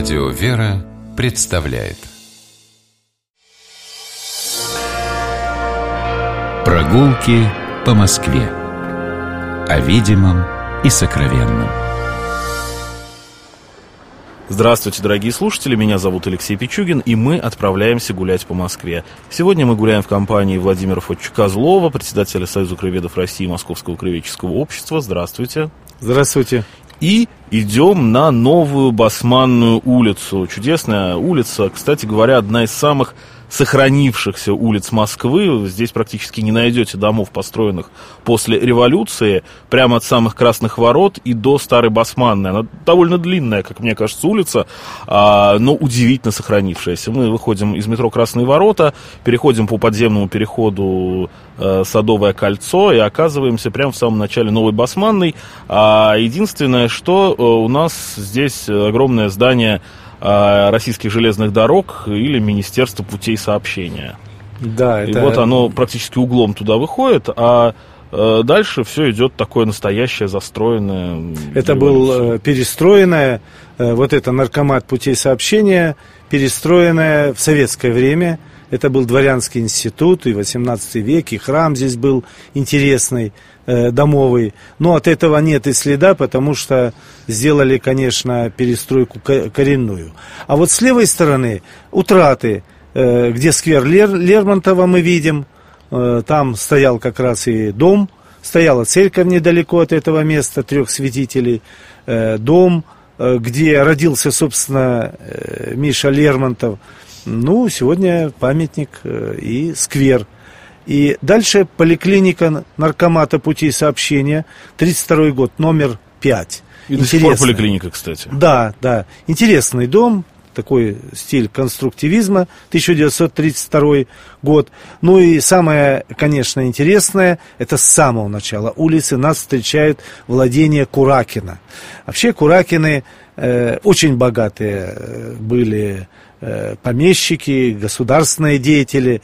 Радио «Вера» представляет Прогулки по Москве О видимом и сокровенном Здравствуйте, дорогие слушатели, меня зовут Алексей Пичугин, и мы отправляемся гулять по Москве. Сегодня мы гуляем в компании Владимира Фотча Козлова, председателя Союза краеведов России и Московского краеведческого общества. Здравствуйте. Здравствуйте. И идем на новую Басманную улицу. Чудесная улица, кстати говоря, одна из самых сохранившихся улиц Москвы. Здесь практически не найдете домов, построенных после революции, прямо от самых Красных Ворот и до Старой Басманной. Она довольно длинная, как мне кажется, улица, а, но удивительно сохранившаяся. Мы выходим из метро Красные Ворота, переходим по подземному переходу э, Садовое кольцо и оказываемся прямо в самом начале Новой Басманной. А единственное, что э, у нас здесь огромное здание российских железных дорог или Министерства путей сообщения. Да, это... И вот оно практически углом туда выходит, а э, дальше все идет такое настоящее застроенное. Это был э, перестроенное, э, вот это наркомат путей сообщения, перестроенное в советское время. Это был дворянский институт, и 18 век, и храм здесь был интересный. Э, домовый. Но от этого нет и следа, потому что сделали, конечно, перестройку коренную. А вот с левой стороны утраты, э, где сквер Лер, Лермонтова мы видим, э, там стоял как раз и дом, стояла церковь недалеко от этого места, трех святителей, дом, где родился, собственно, Миша Лермонтов. Ну, сегодня памятник и сквер – и дальше поликлиника наркомата путей сообщения, 32 год, номер 5. И до сих пор поликлиника, кстати. Да, да. Интересный дом, такой стиль конструктивизма, 1932 год. Ну и самое, конечно, интересное, это с самого начала улицы нас встречают владения Куракина. Вообще Куракины э, очень богатые э, были Э, помещики, государственные деятели,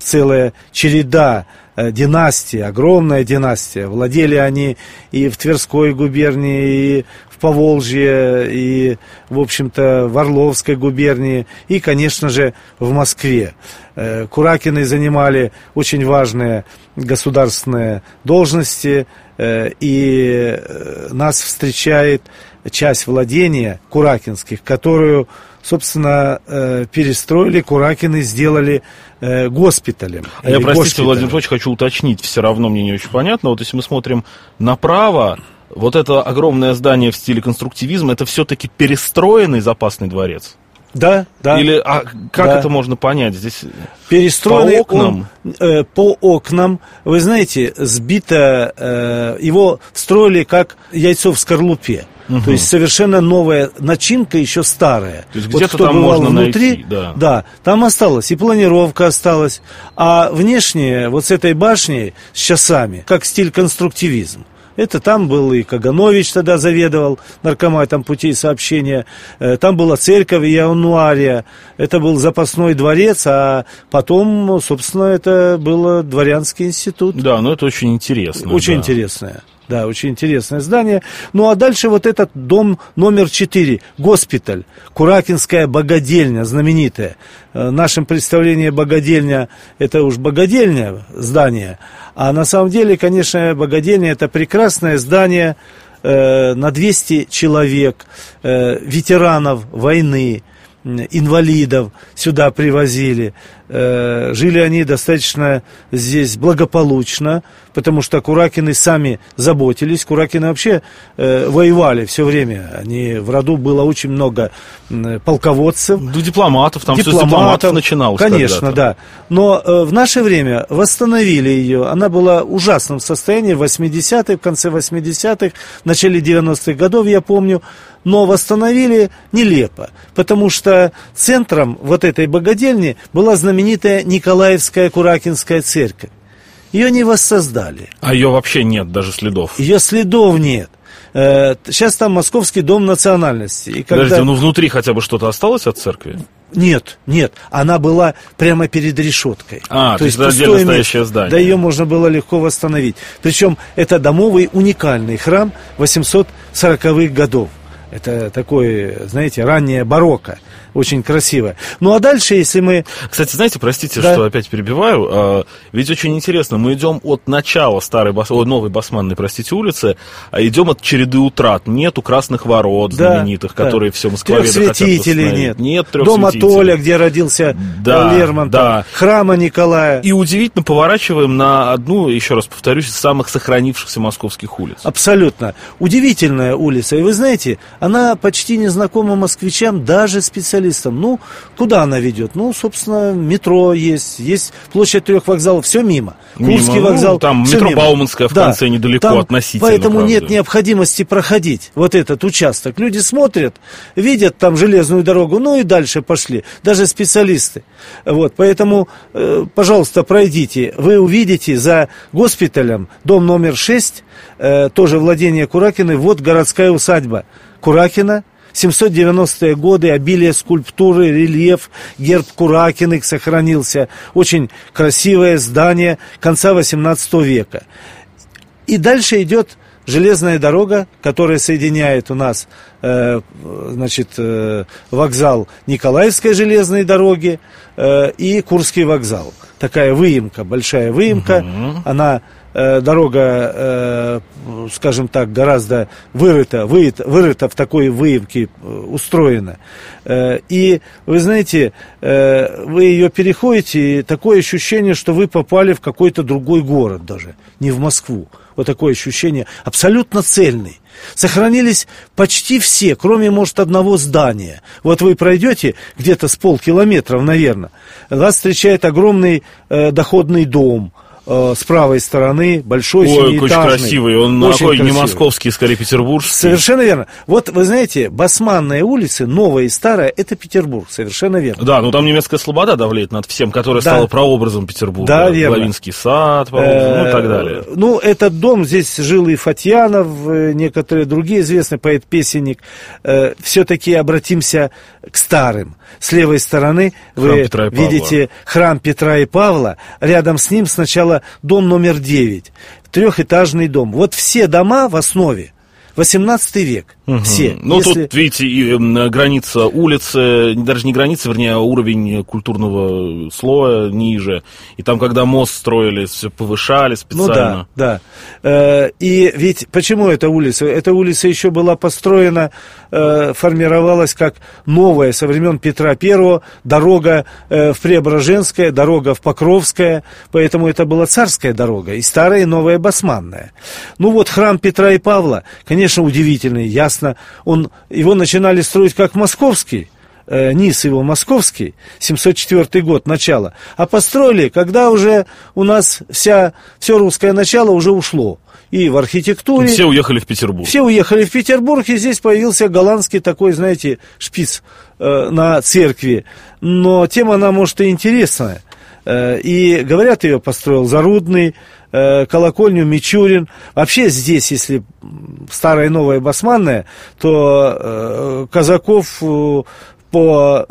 целая череда э, династий, огромная династия. Владели они и в Тверской губернии, и в Поволжье, и, в общем-то, в Орловской губернии, и, конечно же, в Москве. Э, Куракины занимали очень важные государственные должности, и нас встречает часть владения куракинских, которую собственно, э, перестроили, Куракины сделали э, госпиталем. А я, простите, госпиталем. Владимир Ильич, хочу уточнить, все равно мне не очень понятно. Вот если мы смотрим направо, вот это огромное здание в стиле конструктивизма, это все-таки перестроенный запасный дворец? Да, да. Или а как да. это можно понять? Здесь перестроенный по окнам. Он, э, по окнам. Вы знаете, сбито э, его встроили как яйцо в скорлупе. Угу. То есть совершенно новая начинка, еще старая. То есть вот где-то там можно внутри, найти, да. да, там осталось и планировка осталась, а внешне вот с этой башней с часами, как стиль конструктивизм. Это там был и Каганович тогда заведовал наркоматом путей сообщения. Э, там была церковь Яунуария. Это был запасной дворец, а потом, собственно, это был дворянский институт. Да, но это очень интересно. Очень да. интересное. Да, очень интересное здание. Ну а дальше вот этот дом номер 4, госпиталь, Куракинская богадельня, знаменитая. В э, нашем представлении богадельня, это уж богадельня здание. А на самом деле, конечно, богадельня это прекрасное здание э, на 200 человек, э, ветеранов войны, инвалидов сюда привозили. Э, жили они достаточно здесь благополучно, потому что Куракины сами заботились. Куракины вообще э, воевали все время. Они, в роду было очень много полководцев. Ну, дипломатов, там дипломатов, все с дипломатов начиналось. Конечно, да. Но э, в наше время восстановили ее. Она была в ужасном состоянии в 80-х, в конце 80-х, в начале 90-х годов, я помню. Но восстановили нелепо, потому что центром вот этой богадельни была знаменитая знаменитая Николаевская Куракинская церковь. Ее не воссоздали. А ее вообще нет, даже следов? Ее следов нет. Сейчас э, там Московский дом национальности. И когда... Подождите, ну внутри хотя бы что-то осталось от церкви? Нет, нет, она была прямо перед решеткой. А, то, есть это отдельно настоящее здание. Да ее можно было легко восстановить. Причем это домовый уникальный храм 840-х годов. Это такое, знаете, раннее барокко. Очень красивое. Ну а дальше, если мы... Кстати, знаете, простите, да. что опять перебиваю. А, ведь очень интересно, мы идем от начала старой, бас... О, новой Басманной, простите, улицы, а идем от череды утрат. Нету красных ворот да, знаменитых, да. которые все москвоведы хотят Святителей нет. Нет трех Дома Толя, где родился да, Лермонтов. Да. Храма Николая. И удивительно поворачиваем на одну, еще раз повторюсь, из самых сохранившихся московских улиц. Абсолютно. Удивительная улица. И вы знаете, она почти не знакома москвичам, даже специалистам. Ну, куда она ведет? Ну, собственно, метро есть, есть площадь трех вокзалов, все мимо. Курский мимо. вокзал. Ну, там метро мимо. Бауманская в да, конце недалеко там, относительно. Поэтому правда. нет необходимости проходить вот этот участок. Люди смотрят, видят там железную дорогу, ну и дальше пошли. Даже специалисты. Вот, поэтому, э, пожалуйста, пройдите. Вы увидите за госпиталем дом номер 6, э, тоже владение Куракиной, вот городская усадьба. Куракина, 790-е годы, обилие скульптуры, рельеф, герб Куракиных сохранился. Очень красивое здание конца 18 века. И дальше идет железная дорога, которая соединяет у нас э, значит, э, вокзал Николаевской железной дороги э, и Курский вокзал. Такая выемка, большая выемка. Угу. Она Э, дорога, э, скажем так, гораздо вырыта, вырыта, вырыта в такой выемке э, устроена. И вы знаете, вы ее переходите, и такое ощущение, что вы попали в какой-то другой город даже, не в Москву. Вот такое ощущение, абсолютно цельный. Сохранились почти все, кроме, может, одного здания. Вот вы пройдете где-то с полкилометров, наверное, вас встречает огромный э, доходный дом – э, с правой стороны, большой Ой, очень красивый, он очень такой красивый. не московский, скорее петербургский. Совершенно верно. Вот, вы знаете, Басманная улица, новая и старая, это Петербург, совершенно верно. Да, ну там немецкая слобода давлеет над всем, которая да. стала прообразом Петербурга. Да, верно. Главинский сад, ну и так далее. Ну, этот дом, здесь жил и Фатьянов, э, некоторые другие известные, поэт-песенник. Э, Все-таки обратимся к старым. С левой стороны вы видите храм Петра и Павла. Рядом с ним сначала дом номер 9. Трехэтажный дом. Вот все дома в основе 18 век. Угу. Все. Ну, Если... тут, видите, и, граница улицы, даже не граница, вернее, а уровень культурного слоя ниже. И там, когда мост строили, все повышали специально. Ну да, да. Э, и ведь почему эта улица? Эта улица еще была построена, э, формировалась как новая со времен Петра Первого, дорога э, в Преображенское, дорога в Покровское, поэтому это была царская дорога, и старая, и новая басманная. Ну вот храм Петра и Павла, конечно, конечно, удивительный, ясно. Он, его начинали строить как московский, э, низ его московский, 704 год, начало. А построили, когда уже у нас вся, все русское начало уже ушло. И в архитектуре... Все уехали в Петербург. Все уехали в Петербург, и здесь появился голландский такой, знаете, шпиц э, на церкви. Но тема, она, может, и интересная. Э, и, говорят, ее построил Зарудный, э, колокольню Мичурин. Вообще здесь, если старая и новая басманная, то э, казаков по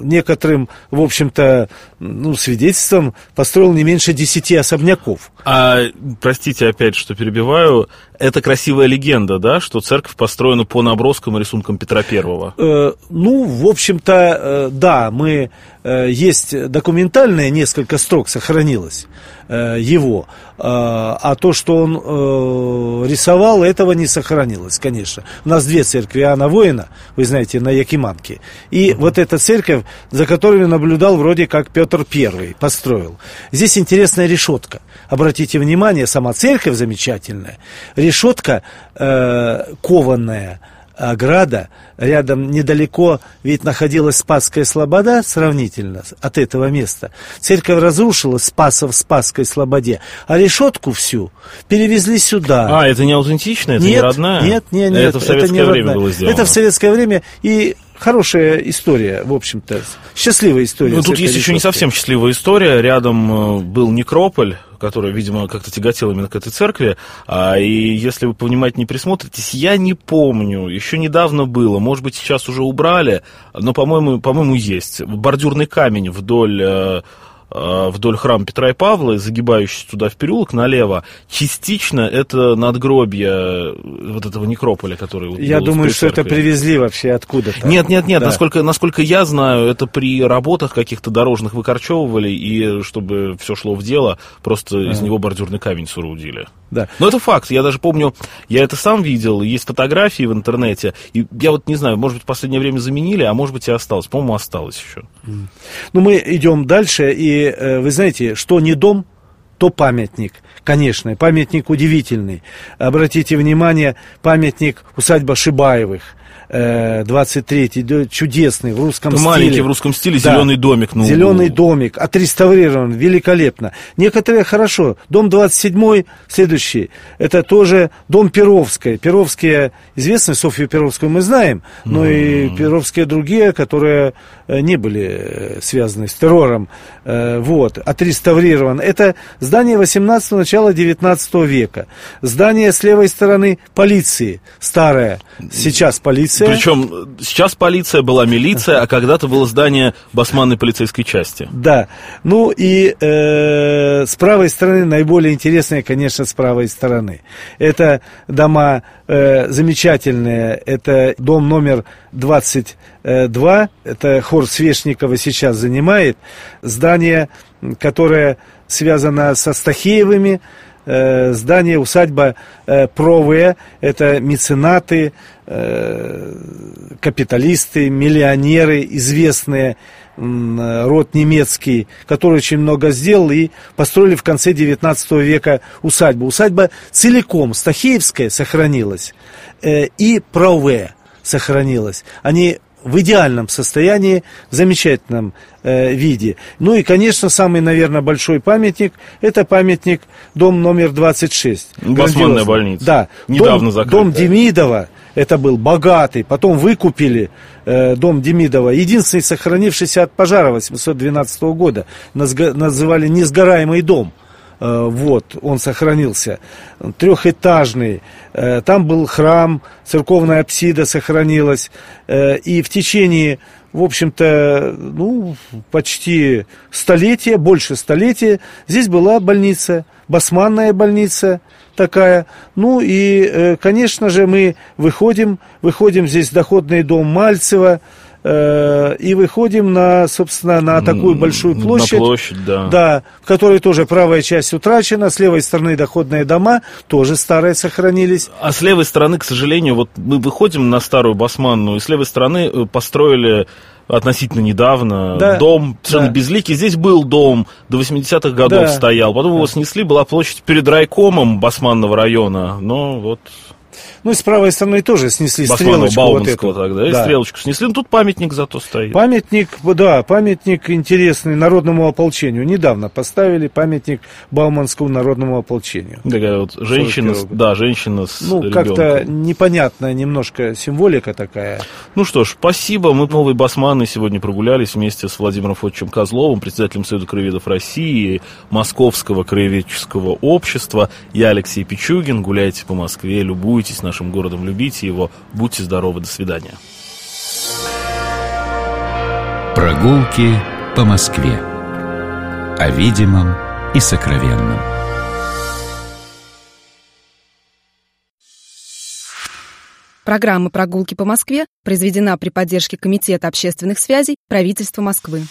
некоторым, в общем-то, ну, свидетельствам построил не меньше десяти особняков. А, простите опять, что перебиваю, это красивая легенда, да, что церковь построена по наброскам и рисункам Петра Первого? Э, ну, в общем-то, э, да, мы, э, есть документальное несколько строк сохранилось э, его, э, а то, что он э, рисовал, этого не сохранилось, конечно. У нас две церкви Иоанна Воина, вы знаете, на Якиманке, и угу. вот эта церковь, за которой наблюдал вроде как Петр Первый, построил. Здесь интересная решетка. Обратите внимание, сама церковь замечательная, решетка э, кованная, ограда, рядом недалеко ведь находилась Спасская Слобода сравнительно от этого места. Церковь разрушила Спаса в Спасской Слободе, а решетку всю перевезли сюда. А, это не аутентично, это нет, не родная? Нет, нет, нет. Это в советское это не время родная. было сделано? Это в советское время, и хорошая история, в общем-то, счастливая история. Ну, тут есть еще не совсем счастливая история. Рядом э, был некрополь, который, видимо, как-то тяготел именно к этой церкви. А, и если вы повнимательнее присмотритесь, я не помню, еще недавно было, может быть, сейчас уже убрали, но, по-моему, по-моему, есть. Бордюрный камень вдоль э, вдоль храма Петра и Павла, загибающийся туда в переулок налево, частично это надгробие вот этого некрополя, который... Я думаю, что это привезли вообще откуда-то. Нет, нет, нет, да. насколько, насколько я знаю, это при работах каких-то дорожных выкорчевывали, и чтобы все шло в дело, просто а. из него бордюрный камень соорудили. Да. Но это факт. Я даже помню, я это сам видел, есть фотографии в интернете. И я вот не знаю, может быть, в последнее время заменили, а может быть и осталось. По-моему, осталось еще. Ну, мы идем дальше, и э, вы знаете, что не дом, то памятник. Конечно, памятник удивительный. Обратите внимание, памятник усадьба Шибаевых. 23-й, э, чудесный, в русском Это стиле. Маленький в русском стиле, да. зеленый домик. Ну, зеленый домик, отреставрирован, великолепно. Некоторые хорошо. Дом 27 следующий, это тоже дом Перовской. Перовские, известны, Софью Перовскую мы знаем, но mm. и Перовские другие, которые э, не были э, связаны с террором. Вот, отреставрирован. Это здание 18 начала 19 века. Здание с левой стороны полиции, старое. Сейчас полиция полиция. Причем сейчас полиция была милиция, а когда-то было здание басманной полицейской части. Да. Ну и э, с правой стороны, наиболее интересные, конечно, с правой стороны. Это дома э, замечательные. Это дом номер 22. Это хор Свешникова сейчас занимает. Здание, которое связано со Стахеевыми, э, здание, усадьба э, Провые, это меценаты, э, капиталисты, миллионеры, известные, род немецкий, который очень много сделал и построили в конце 19 века усадьбу. Усадьба целиком Стахеевская сохранилась э, и Прове сохранилась. Они в идеальном состоянии, в замечательном э, виде. Ну и, конечно, самый, наверное, большой памятник, это памятник дом номер 26. Басманная больница. Да. Недавно дом. Дом Демидова, это был богатый, потом выкупили э, дом Демидова, единственный сохранившийся от пожара 812 года, называли «Несгораемый дом». Э, вот, он сохранился, трехэтажный, э, там был храм, церковная апсида сохранилась, э, и в течение, в общем-то, ну, почти столетия, больше столетия, здесь была больница, басманная больница такая, ну и, конечно же, мы выходим, выходим здесь доходный дом Мальцева, и выходим на, собственно, на такую большую площадь, на площадь да. Да, в которой тоже правая часть утрачена, с левой стороны доходные дома тоже старые сохранились. А с левой стороны, к сожалению, вот мы выходим на старую Басманную, и с левой стороны э, построили относительно недавно да, дом совершенно да. безликий. Здесь был дом, до 80-х годов да. стоял, потом да. его снесли, была площадь перед райкомом Басманного района, но вот ну и с правой стороны тоже снесли Басманова, стрелочку вот эту. тогда, и да. стрелочку снесли. Ну, тут памятник зато стоит. Памятник, да, памятник интересный народному ополчению. Недавно поставили памятник Бауманскому народному ополчению. Такая вот женщина, да, женщина с Ну, как-то непонятная немножко символика такая. Ну что ж, спасибо. Мы новые басманы сегодня прогулялись вместе с Владимиром Фотчем Козловым, председателем Союза краеведов России, Московского краеведческого общества. Я Алексей Пичугин. Гуляйте по Москве, любуйтесь нашим городом, любите его. Будьте здоровы, до свидания. Прогулки по Москве. О видимом и сокровенном. Программа «Прогулки по Москве» произведена при поддержке Комитета общественных связей правительства Москвы.